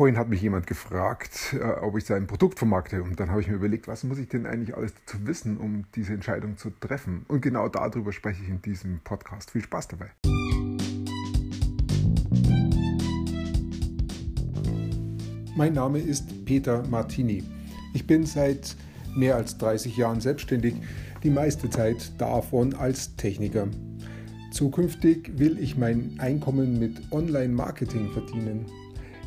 Vorhin hat mich jemand gefragt, äh, ob ich sein Produkt vermarkte. Und dann habe ich mir überlegt, was muss ich denn eigentlich alles dazu wissen, um diese Entscheidung zu treffen. Und genau darüber spreche ich in diesem Podcast. Viel Spaß dabei. Mein Name ist Peter Martini. Ich bin seit mehr als 30 Jahren selbstständig, die meiste Zeit davon als Techniker. Zukünftig will ich mein Einkommen mit Online-Marketing verdienen.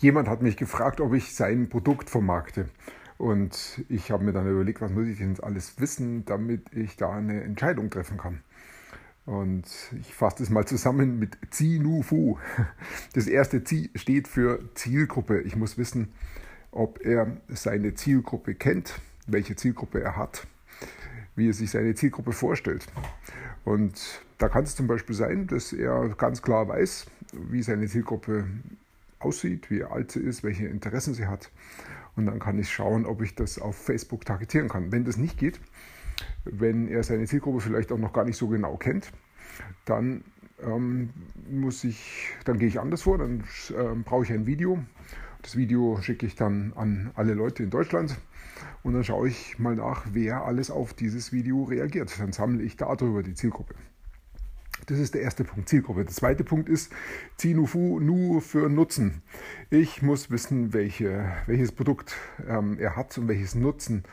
Jemand hat mich gefragt, ob ich sein Produkt vermarkte. Und ich habe mir dann überlegt, was muss ich denn alles wissen, damit ich da eine Entscheidung treffen kann. Und ich fasse das mal zusammen mit Zi-Nu-Fu. Das erste Zi steht für Zielgruppe. Ich muss wissen, ob er seine Zielgruppe kennt, welche Zielgruppe er hat, wie er sich seine Zielgruppe vorstellt. Und da kann es zum Beispiel sein, dass er ganz klar weiß, wie seine Zielgruppe aussieht, wie alt sie ist, welche Interessen sie hat. Und dann kann ich schauen, ob ich das auf Facebook targetieren kann. Wenn das nicht geht, wenn er seine Zielgruppe vielleicht auch noch gar nicht so genau kennt, dann ähm, muss ich, dann gehe ich anders vor, dann äh, brauche ich ein Video. Das Video schicke ich dann an alle Leute in Deutschland und dann schaue ich mal nach, wer alles auf dieses Video reagiert. Dann sammle ich darüber die Zielgruppe. Das ist der erste Punkt, Zielgruppe. Der zweite Punkt ist Zinufu nur für Nutzen. Ich muss wissen, welche, welches Produkt ähm, er hat und welches Nutzen,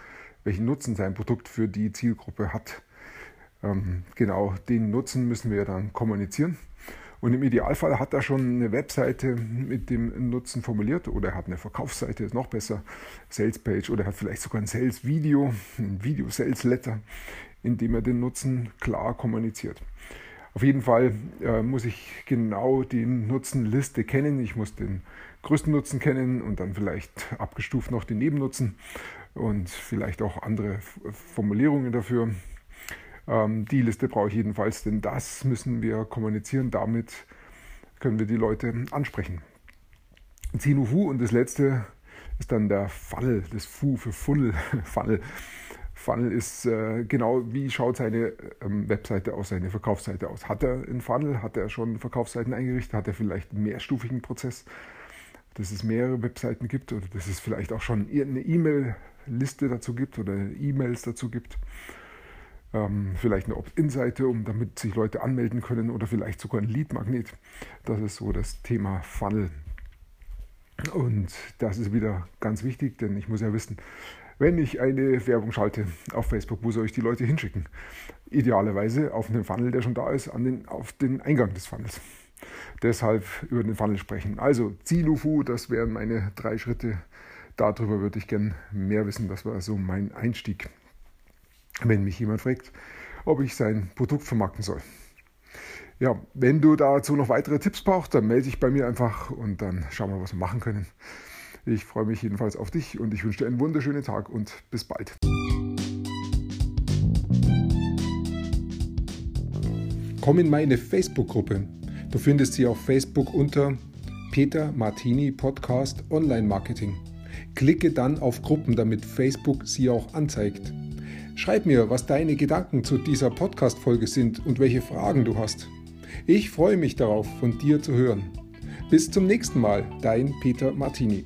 welchen Nutzen sein Produkt für die Zielgruppe hat. Ähm, genau, den Nutzen müssen wir dann kommunizieren. Und im Idealfall hat er schon eine Webseite mit dem Nutzen formuliert oder er hat eine Verkaufsseite, ist noch besser, Salespage oder er hat vielleicht sogar ein Sales-Video, ein Video-Sales-Letter, in dem er den Nutzen klar kommuniziert. Auf jeden Fall äh, muss ich genau die Nutzenliste kennen. Ich muss den größten Nutzen kennen und dann vielleicht abgestuft noch den Nebennutzen und vielleicht auch andere Formulierungen dafür. Ähm, die Liste brauche ich jedenfalls, denn das müssen wir kommunizieren. Damit können wir die Leute ansprechen. Zinufu und das letzte ist dann der Funnel, das Fu für Funnel, Funnel. Funnel ist äh, genau, wie schaut seine ähm, Webseite aus, seine Verkaufsseite aus. Hat er einen Funnel? Hat er schon Verkaufsseiten eingerichtet? Hat er vielleicht einen mehrstufigen Prozess, dass es mehrere Webseiten gibt oder dass es vielleicht auch schon eine E-Mail-Liste dazu gibt oder E-Mails dazu gibt? Ähm, vielleicht eine Opt-in-Seite, um damit sich Leute anmelden können oder vielleicht sogar ein Lead-Magnet. Das ist so das Thema Funnel. Und das ist wieder ganz wichtig, denn ich muss ja wissen, wenn ich eine Werbung schalte auf Facebook, wo soll ich die Leute hinschicken? Idealerweise auf einen Funnel, der schon da ist, an den, auf den Eingang des Funnels. Deshalb über den Funnel sprechen. Also Zilufu, das wären meine drei Schritte. Darüber würde ich gern mehr wissen. Das war so mein Einstieg. Wenn mich jemand fragt, ob ich sein Produkt vermarkten soll. Ja, wenn du dazu noch weitere Tipps brauchst, dann melde dich bei mir einfach und dann schauen wir, was wir machen können. Ich freue mich jedenfalls auf dich und ich wünsche dir einen wunderschönen Tag und bis bald. Komm in meine Facebook-Gruppe. Du findest sie auf Facebook unter Peter Martini Podcast Online Marketing. Klicke dann auf Gruppen, damit Facebook sie auch anzeigt. Schreib mir, was deine Gedanken zu dieser Podcast-Folge sind und welche Fragen du hast. Ich freue mich darauf, von dir zu hören. Bis zum nächsten Mal, dein Peter Martini.